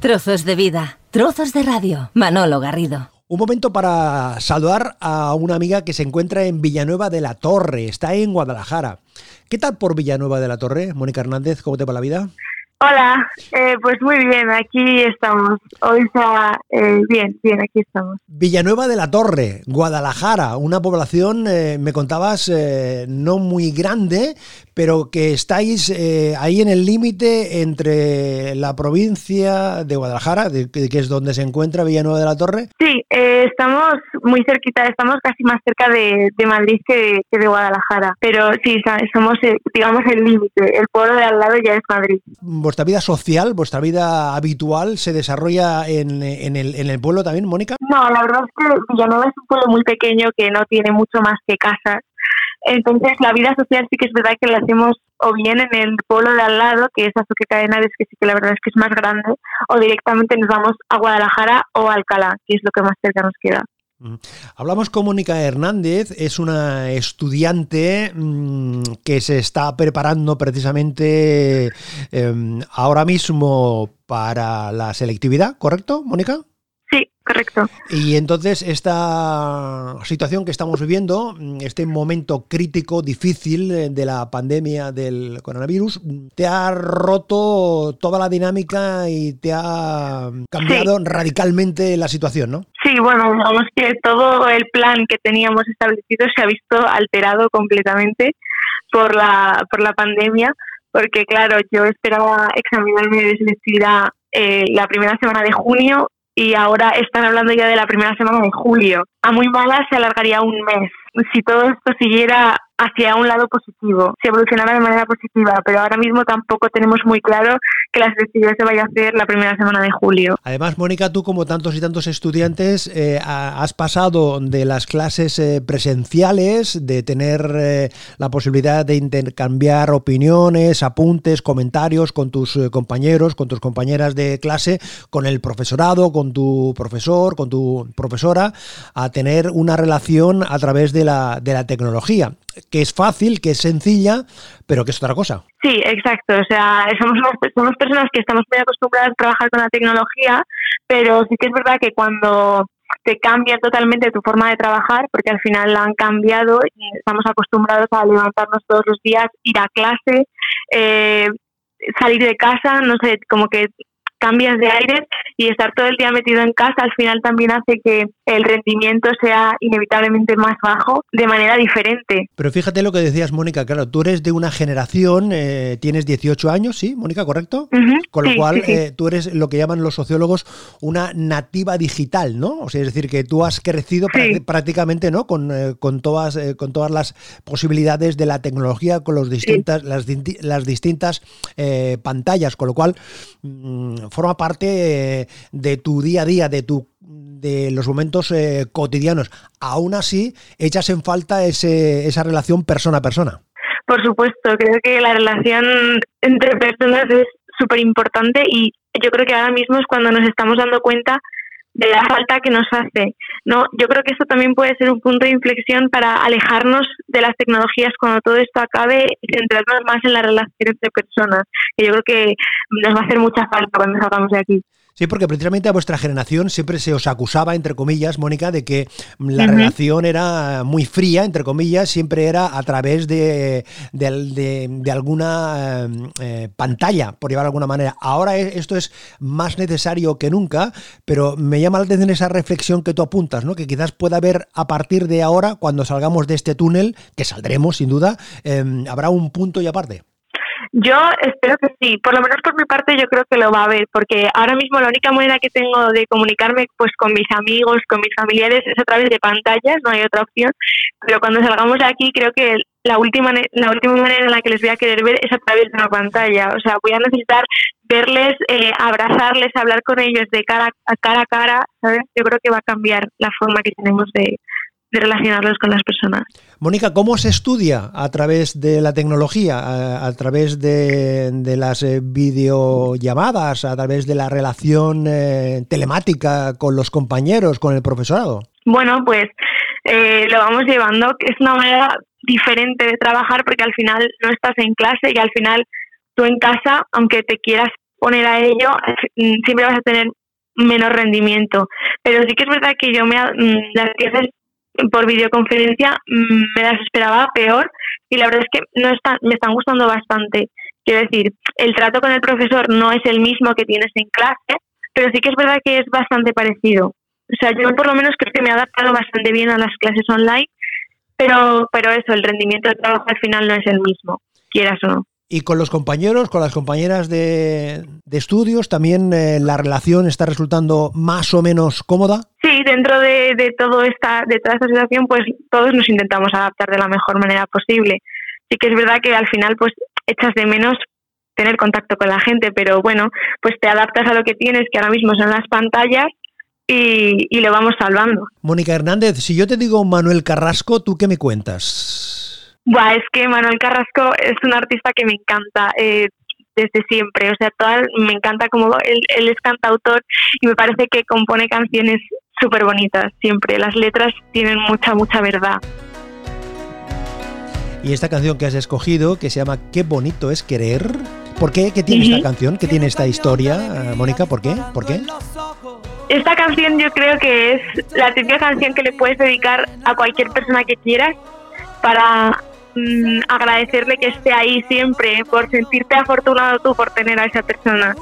Trozos de vida, trozos de radio. Manolo Garrido. Un momento para saludar a una amiga que se encuentra en Villanueva de la Torre, está en Guadalajara. ¿Qué tal por Villanueva de la Torre? Mónica Hernández, ¿cómo te va la vida? Hola, eh, pues muy bien, aquí estamos. Hoy está eh, bien, bien, aquí estamos. Villanueva de la Torre, Guadalajara, una población, eh, me contabas, no muy grande, pero que estáis ahí en el límite entre la provincia de Guadalajara, que es donde se encuentra Villanueva de la Torre. Sí, estamos muy cerquita, estamos casi más cerca de, Madrid que, que, de Guadalajara, pero sí, somos, digamos, el límite, el pueblo de al lado ya es Madrid vuestra vida social, vuestra vida habitual se desarrolla en, en, el, en el pueblo también, Mónica? No, la verdad es que Villanueva es un pueblo muy pequeño que no tiene mucho más que casas. Entonces, la vida social sí que es verdad que la hacemos o bien en el pueblo de al lado, que es Azuqueca de Henares, que sí que la verdad es que es más grande, o directamente nos vamos a Guadalajara o a Alcalá, que es lo que más cerca nos queda. Hablamos con Mónica Hernández, es una estudiante mm, que se está preparando precisamente em, ahora mismo para la selectividad, ¿correcto, Mónica? Correcto. Y entonces esta situación que estamos viviendo, este momento crítico, difícil eh, de la pandemia del coronavirus, te ha roto toda la dinámica y te ha cambiado radicalmente la situación, ¿no? Sí, bueno, digamos que todo el plan que teníamos establecido se ha visto alterado completamente por la, por la pandemia, porque claro, yo esperaba examinarme de selectividad eh, la primera semana de junio y ahora están hablando ya de la primera semana de julio. A muy mala se alargaría un mes. Si todo esto siguiera hacia un lado positivo, si evolucionara de manera positiva, pero ahora mismo tampoco tenemos muy claro que la selectividad se vaya a hacer la primera semana de julio. Además, Mónica, tú como tantos y tantos estudiantes eh, has pasado de las clases eh, presenciales, de tener eh, la posibilidad de intercambiar opiniones, apuntes, comentarios con tus compañeros, con tus compañeras de clase, con el profesorado, con tu profesor, con tu profesora, a tener una relación a través de la, de la tecnología que es fácil, que es sencilla, pero que es otra cosa. Sí, exacto. O sea, somos, somos personas que estamos muy acostumbradas a trabajar con la tecnología, pero sí que es verdad que cuando te cambia totalmente tu forma de trabajar, porque al final la han cambiado y estamos acostumbrados a levantarnos todos los días, ir a clase, eh, salir de casa, no sé, como que cambias de aire y estar todo el día metido en casa al final también hace que el rendimiento sea inevitablemente más bajo de manera diferente. Pero fíjate lo que decías, Mónica, claro, tú eres de una generación, eh, tienes 18 años, ¿sí, Mónica, correcto? Con lo cual eh, tú eres lo que llaman los sociólogos una nativa digital, ¿no? O sea, es decir, que tú has crecido prácticamente, ¿no? Con, eh, con, todas, con todas las posibilidades de la tecnología, con los distintas, las, las distintas pantallas, con lo cual mm, forma parte de tu día a día, de tu de los momentos eh, cotidianos. Aún así, echas en falta ese, esa relación persona a persona. Por supuesto, creo que la relación entre personas es súper importante y yo creo que ahora mismo es cuando nos estamos dando cuenta de la falta que nos hace. ¿No? Yo creo que esto también puede ser un punto de inflexión para alejarnos de las tecnologías cuando todo esto acabe y centrarnos más en las relaciones entre personas, que yo creo que nos va a hacer mucha falta cuando salgamos de aquí. Sí, porque precisamente a vuestra generación siempre se os acusaba, entre comillas, Mónica, de que la relación era muy fría, entre comillas, siempre era a través de, de, alguna eh, pantalla, por llevar de alguna manera. Ahora e, esto es más necesario que nunca, pero me llama la atención esa reflexión que tú apuntas, ¿no? que quizás pueda haber a partir de ahora, cuando salgamos de este túnel, que saldremos sin duda, em, habrá un punto y aparte. Yo espero que sí, por lo menos por mi parte yo creo que lo va a haber, porque ahora mismo la única manera que tengo de comunicarme pues con mis amigos, con mis familiares es a través de pantallas, no hay otra opción, pero cuando salgamos de aquí creo que la última la última manera en la que les voy a querer ver es a través de una pantalla, o sea, voy a necesitar verles, eh, abrazarles, hablar con ellos de cara a cara a cara, ¿sabes? Yo creo que va a cambiar la forma que tenemos de, de relacionarlos con las personas. Mónica, ¿cómo se estudia a través de la tecnología, a, través de, las eh, videollamadas, a través de la relación eh, telemática con los compañeros, con el profesorado? Bueno, pues eh, lo vamos llevando, es una manera diferente de trabajar porque al final no estás en clase y al final tú en casa, aunque te quieras poner a ello, mm, siempre vas a tener menos rendimiento. Pero sí que es verdad que yo me mm, las clases por videoconferencia mm, me las esperaba peor y la verdad es que no están, me están gustando bastante. Quiero decir, el trato con el profesor no es el mismo que tienes en clase, pero sí que es verdad que es bastante parecido. O sea, yo por lo menos creo que me he adaptado bastante bien a las clases online, pero, pero eso, el rendimiento de trabajo al final no es el mismo, quieras o no. Y con los compañeros, con las compañeras de, estudios, también eh, la relación está resultando más o menos cómoda. Sí, dentro de, de, todo esta, de toda esta situación, pues todos nos intentamos adaptar de la mejor manera posible. Sí que es verdad que al final, pues echas de menos tener contacto con la gente, pero bueno, pues te adaptas a lo que tienes, que ahora mismo son las pantallas, y, y lo vamos salvando. Mónica Hernández, si yo te digo Manuel Carrasco, ¿tú qué me cuentas? Buah, es que Manuel Carrasco es un artista que me encanta eh, desde siempre. O sea, toda, me encanta como él, él es cantautor y me parece que compone canciones súper bonitas siempre. Las letras tienen mucha, mucha verdad. Y esta canción que has escogido, que se llama Qué bonito es querer. ¿Por qué? ¿Qué tiene esta canción? ¿Qué tiene esta historia, Mónica? ¿Por qué? ¿Por qué? Esta canción yo creo que es la típica canción que le puedes dedicar a cualquier persona que quieras para Mm, agradecerle que esté ahí siempre, por sentirte afortunado tú por tener a esa persona.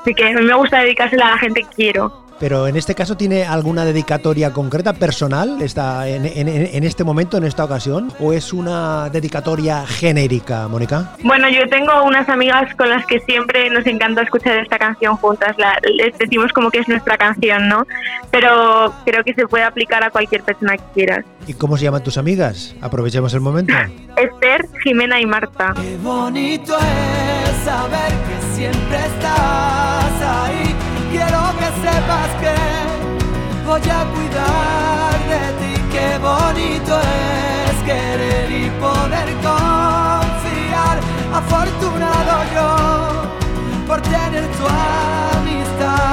Así que me gusta dedicársela a la gente que quiero. Pero en este caso, ¿tiene alguna dedicatoria concreta, personal, está en, en, este momento, en esta ocasión? ¿O es una dedicatoria genérica, Mónica? Bueno, yo tengo unas amigas con las que siempre nos encanta escuchar esta canción juntas. La, les decimos como que es nuestra canción, ¿no? Pero creo que se puede aplicar a cualquier persona que quieras. ¿Y cómo se llaman tus amigas? Aprovechemos el momento. Esther, Jimena y Marta. Qué bonito es saber que siempre estás ahí voy a cuidar de ti. Qué bonito es querer y poder confiar. Afortunado yo por tener tu amistad.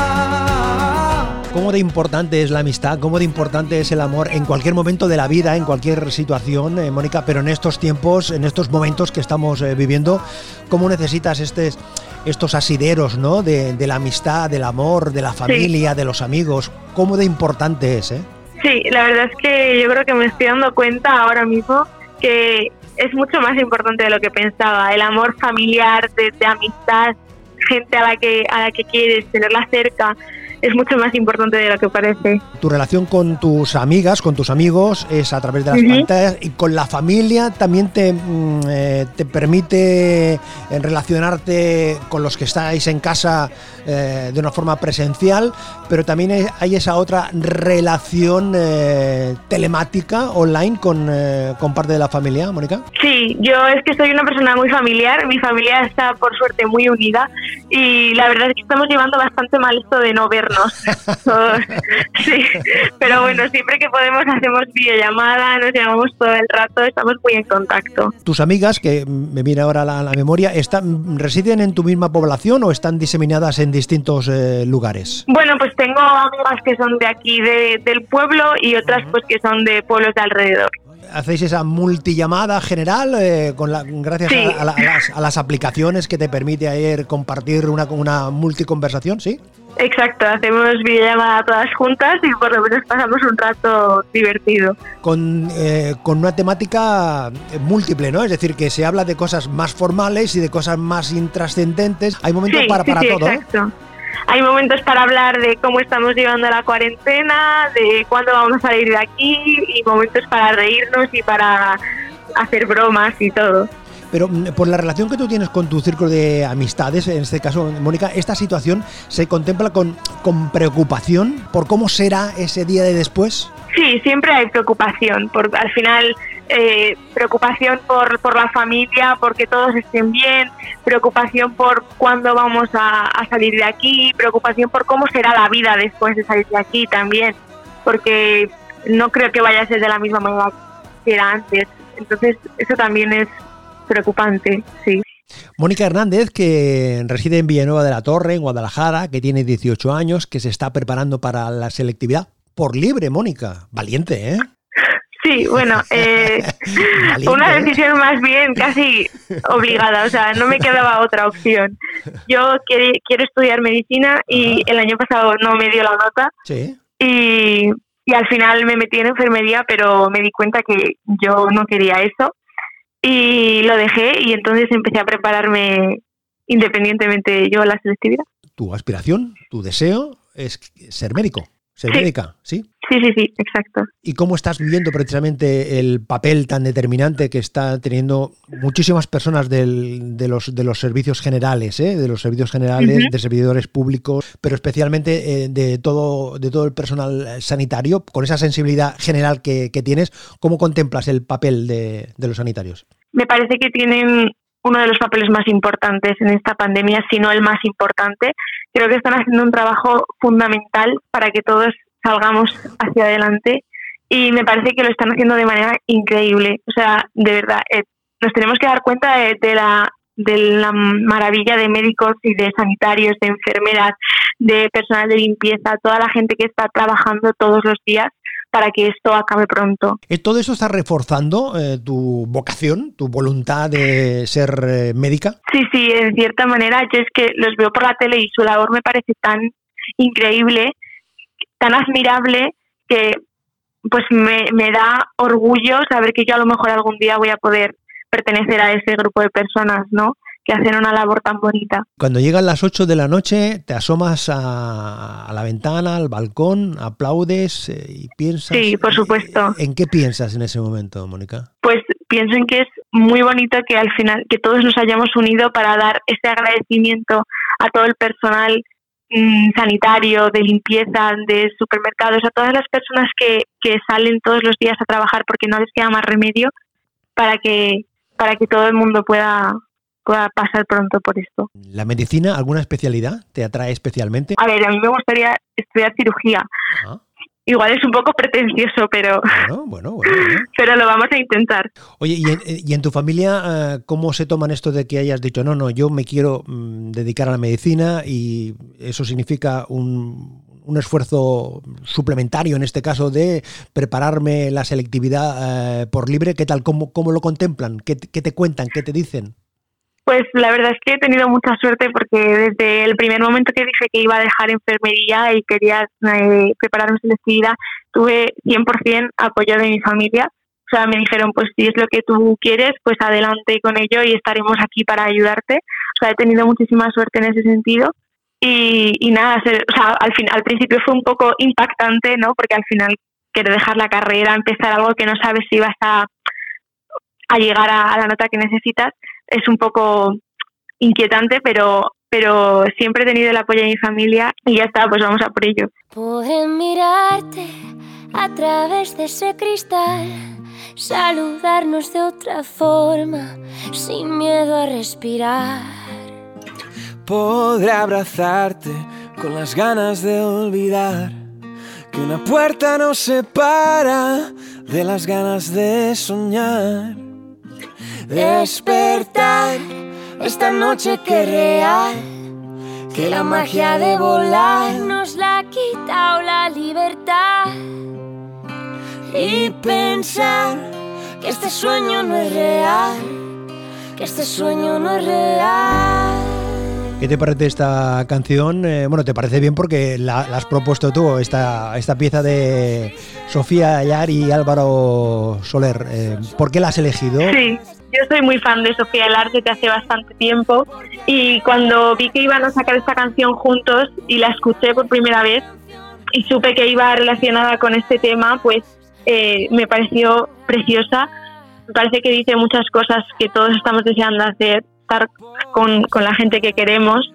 ¿Cómo de importante es la amistad? ¿Cómo de importante es el amor en cualquier momento de la vida, en cualquier situación, eh, Mónica? Pero en estos tiempos, en estos momentos que estamos eh, viviendo, ¿cómo necesitas este estos asideros, ¿no? De, la amistad, del amor, de la familia, de los amigos. ¿Cómo de importante es, eh? Sí, la verdad es que yo creo que me estoy dando cuenta ahora mismo que es mucho más importante de lo que pensaba. El amor familiar, de, de amistad, gente a la que a la que quieres, tenerla cerca, es mucho más importante de lo que parece. Tu relación con tus amigas, con tus amigos, es a través de las pantallas y con la familia también te, mm, eh, te permite eh, relacionarte con los que estáis en casa eh, de una forma presencial, pero también hay esa otra relación telemática online con, con parte de la familia, Mónica. Sí, yo es que soy una persona muy familiar, mi familia está por suerte muy unida y la verdad es que estamos llevando bastante mal esto de no ver sí, pero bueno, siempre que podemos hacemos videollamada, nos llamamos todo el rato, estamos muy en contacto. ¿Tus amigas, que me viene ahora la, la memoria, están, residen en tu misma población o están diseminadas en distintos eh, lugares? Bueno, pues tengo amigas que son de aquí, del pueblo, y otras pues que son de pueblos de alrededor hacéis esa multillamada general eh, con la, gracias a, las, a, las, aplicaciones que te permite ayer compartir una, una multiconversación, ¿sí? Exacto, hacemos videollamada todas juntas y por lo menos pasamos un rato divertido. Con, eh, con una temática múltiple, ¿no? Es decir, que se habla de cosas más formales y de cosas más intrascendentes. Hay momentos para, para todo. Exacto. Hay momentos para hablar de cómo estamos llevando la cuarentena, de cuándo vamos a salir de aquí y momentos para reírnos y para hacer bromas y todo. Pero mm, por la relación que tú tienes con tu círculo de amistades, en este caso, Mónica, ¿esta situación se contempla con, con preocupación por cómo será ese día de después? Sí, siempre hay preocupación, porque al final eh, preocupación por, por la familia, porque todos estén bien, preocupación por cuándo vamos a, salir de aquí, preocupación por cómo será la vida después de salir de aquí también, porque no creo que vaya a ser de la misma manera que era antes. Entonces, eso también es preocupante, sí. Mónica Hernández, que reside en Villanueva de la Torre, en Guadalajara, que tiene 18 años, que se está preparando para la selectividad por libre, Mónica. Valiente, ¿eh? Sí, bueno, eh, una ¿eh? decisión más bien casi obligada, o sea, no me quedaba otra opción. Yo quiero estudiar medicina y el año pasado no me dio la nota. Sí. Y, y al final me metí en enfermería, pero me di cuenta que yo no quería eso y lo dejé y entonces empecé a prepararme independientemente yo la selectividad. ¿Tu aspiración, tu deseo es ser médico? ¿Ser médica? ¿Sí? Sí, sí, sí, exacto. ¿Y cómo estás viviendo precisamente el papel tan determinante que está teniendo muchísimas personas del, de, los, de los servicios generales, ¿eh? de los servicios generales, de servidores públicos, pero especialmente eh, de, todo, de todo el personal sanitario, con esa sensibilidad general que, tienes, ¿cómo contemplas el papel de, de los sanitarios? Me parece que tienen uno de los papeles más importantes en esta pandemia, si no el más importante. Creo que están haciendo un trabajo fundamental para que todos salgamos hacia adelante y me parece que lo están haciendo de manera increíble. O sea, de verdad, eh, nos tenemos que dar cuenta de, la de la maravilla de médicos y de sanitarios, de enfermeras, de personal de limpieza, toda la gente que está trabajando todos los días para que esto acabe pronto. Eh, ¿Todo eso está reforzando eh, tu vocación, tu voluntad de ser médica? Sí, sí, en cierta manera. Yo es que los veo por la tele y su labor me parece tan increíble tan admirable que pues me, me da orgullo saber que yo a lo mejor algún día voy a poder pertenecer a ese grupo de personas, ¿no? Que hacen una labor tan bonita. Cuando llegan las 8 de la noche, te asomas a, la ventana, al balcón, aplaudes eh, y piensas... Sí, por supuesto. ¿En qué piensas en ese momento, Mónica? Pues pienso en que es muy bonito que al final, que todos nos hayamos unido para dar ese agradecimiento a todo el personal Mm, sanitario, de limpieza, de supermercados, a todas las personas que, que salen todos los días a trabajar porque no les queda más remedio para que, para que todo el mundo pueda, pueda pasar pronto por esto. ¿La medicina, alguna especialidad te atrae especialmente? A ver, a mí me gustaría estudiar cirugía. Igual es un poco pretencioso, pero, bueno, bueno, pero lo vamos a intentar. Oye, ¿y en, tu familia eh, cómo se toman esto de que hayas dicho, no, no, yo me quiero mm, dedicar a la medicina y eso significa un, un esfuerzo suplementario, en este caso, de prepararme la selectividad eh, por libre? ¿Qué tal? ¿Cómo, cómo lo contemplan? ¿Qué, ¿Qué te cuentan? ¿Qué te dicen? Pues la verdad es que he tenido mucha suerte porque desde el primer momento que dije que iba a dejar enfermería y quería eh, prepararme selectividad, tuve 100% apoyo de mi familia. O sea, me dijeron, pues si es lo que tú quieres, pues adelante con ello y estaremos aquí para ayudarte. O sea, he tenido muchísima suerte en ese sentido. Y, y nada, o sea, al, al principio fue un poco impactante, ¿no? Porque al final quiero dejar la carrera, empezar algo que no sabes si vas a llegar a la nota que necesitas es un poco inquietante, pero, pero siempre he tenido el apoyo de mi familia y ya está, pues vamos a por ello. Poder mirarte a través de ese cristal, saludarnos de otra forma, sin miedo a respirar. Podré abrazarte con las ganas de olvidar que una puerta nos separa de las ganas de soñar despertar esta noche que real, que la magia de volar nos la ha quitado la libertad y pensar que este sueño no es real, que este sueño no es real. ¿Qué te parece esta canción? Eh, bueno, te parece bien porque la, has propuesto tú, esta, esta pieza de Sofía Ayar y Álvaro Soler. Eh, ¿Por qué la has elegido? Sí, yo soy muy fan de Sofía Ayar desde hace bastante tiempo y cuando vi que iban a sacar esta canción juntos y la escuché por primera vez y supe que iba relacionada con este tema, pues eh, me pareció preciosa. Me parece que dice muchas cosas que todos estamos deseando hacer con, la gente que queremos.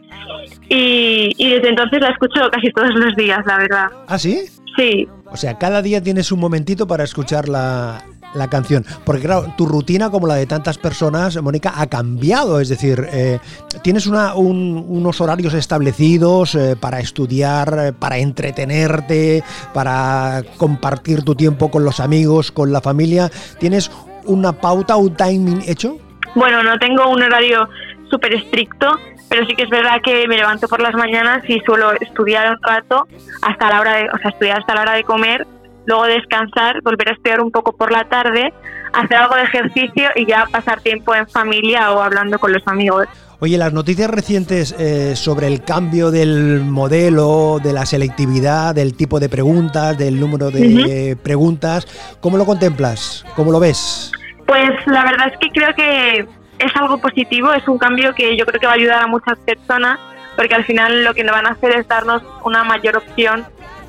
Y, desde entonces la escucho casi todos los días, la verdad. ¿Ah, sí? Sí. O sea, cada día tienes un momentito para escuchar la, canción. Porque claro, tu rutina, como la de tantas personas, Mónica, ha cambiado. Es decir, eh, tienes una, unos horarios establecidos eh, para estudiar, eh, para entretenerte, para compartir tu tiempo con los amigos, con la familia. ¿Tienes una pauta, un timing hecho? Bueno, no tengo un horario súper estricto, pero sí que es verdad que me levanto por las mañanas y suelo estudiar un rato hasta la hora de, o sea, estudiar hasta la hora de comer luego descansar, volver a estudiar un poco por la tarde, hacer algo de ejercicio y ya pasar tiempo en familia o hablando con los amigos. Oye, las noticias recientes eh, sobre el cambio del modelo, de la selectividad, del tipo de preguntas, del número de preguntas, ¿cómo lo contemplas? ¿Cómo lo ves? Pues la verdad es que creo que es algo positivo, es un cambio que yo creo que va a ayudar a muchas personas, porque al final lo que nos van a hacer es darnos una mayor opción,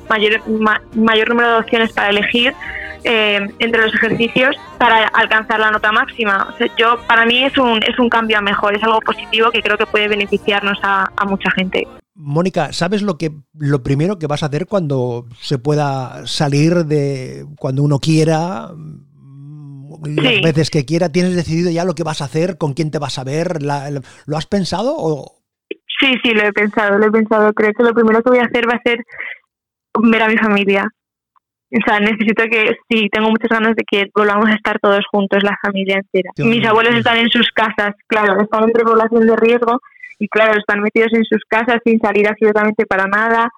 mayor, mayor número de opciones para elegir eh, entre los ejercicios para alcanzar la nota máxima. yo para mí es un, es un cambio a mejor, es algo positivo que creo que puede beneficiarnos a, mucha gente. Mónica, ¿sabes lo que lo primero que vas a hacer cuando se pueda salir de cuando uno quiera? Las veces que quiera, ¿tienes decidido ya lo que vas a hacer? ¿Con quién te vas a ver? ¿Lo has pensado? O... Sí, sí, lo he pensado, lo he pensado. Creo que lo primero que voy a hacer va a ser ver a mi familia. O sea, necesito que, sí, tengo muchas ganas de que volvamos a estar todos juntos, la familia entera. Mis abuelos están en sus casas, claro, están entre población de riesgo y claro, están metidos en sus casas sin salir absolutamente para nada.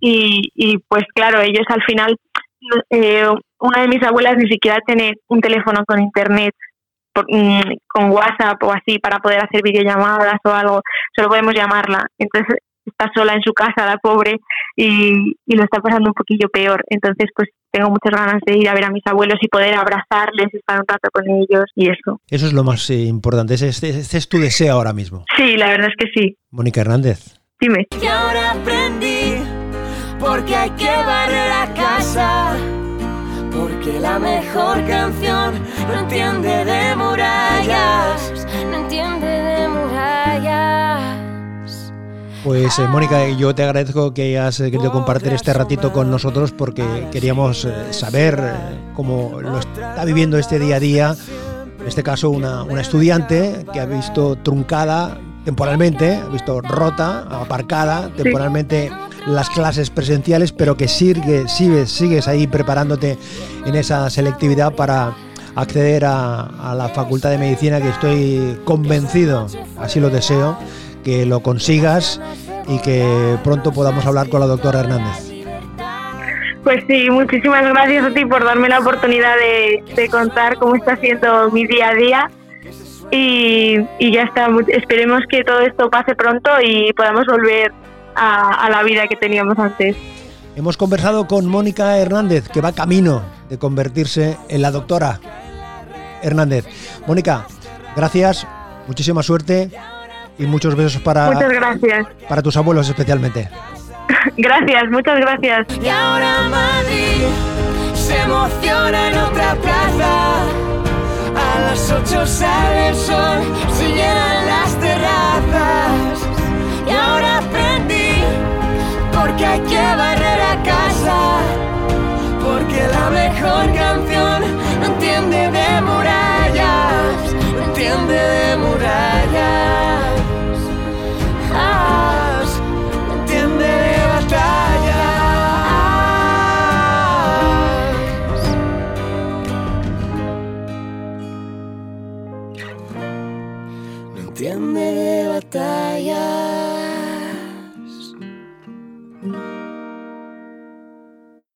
Y, y pues claro, ellos al final, eh, una de mis abuelas ni siquiera tiene un teléfono con internet, mm, con WhatsApp o así para poder hacer videollamadas o algo, solo podemos llamarla. Entonces está sola en su casa, la pobre, y, y, lo está pasando un poquillo peor. Entonces, pues tengo muchas ganas de ir a ver a mis abuelos y poder abrazarles, estar un rato con ellos y eso. Eso es lo más eh, importante, ese, ese, es tu deseo ahora mismo. Sí, la verdad es que sí. Mónica Hernández. Dime. Y ahora aprendí, porque hay que barrer la casa, porque la mejor canción no entiende de murallas, no entiende de. Pues eh, Mónica, yo te agradezco que hayas eh, querido compartir este ratito con nosotros porque queríamos eh, saber cómo lo está viviendo este día a día. En este caso, una, estudiante que ha visto truncada temporalmente, ha visto rota, aparcada temporalmente las clases presenciales, pero que sigue, sigues, sigues ahí preparándote en esa selectividad para acceder a, a la Facultad de Medicina, que estoy convencido, así lo deseo, que lo consigas y que pronto podamos hablar con la doctora Hernández. Pues sí, muchísimas gracias a ti por darme la oportunidad de, contar cómo está siendo mi día a día. Y, ya está, esperemos que todo esto pase pronto y podamos volver a, a la vida que teníamos antes. Hemos conversado con Mónica Hernández, que va camino de convertirse en la doctora Hernández. Mónica, gracias, muchísima suerte y muchos besos para, muchas gracias. para tus abuelos especialmente. gracias, muchas gracias. Y ahora Madrid se emociona en otra plaza. A las ocho sale el sol, se llenan las terrazas. Y ahora aprendí, porque hay que barrer a casa. Porque la mejor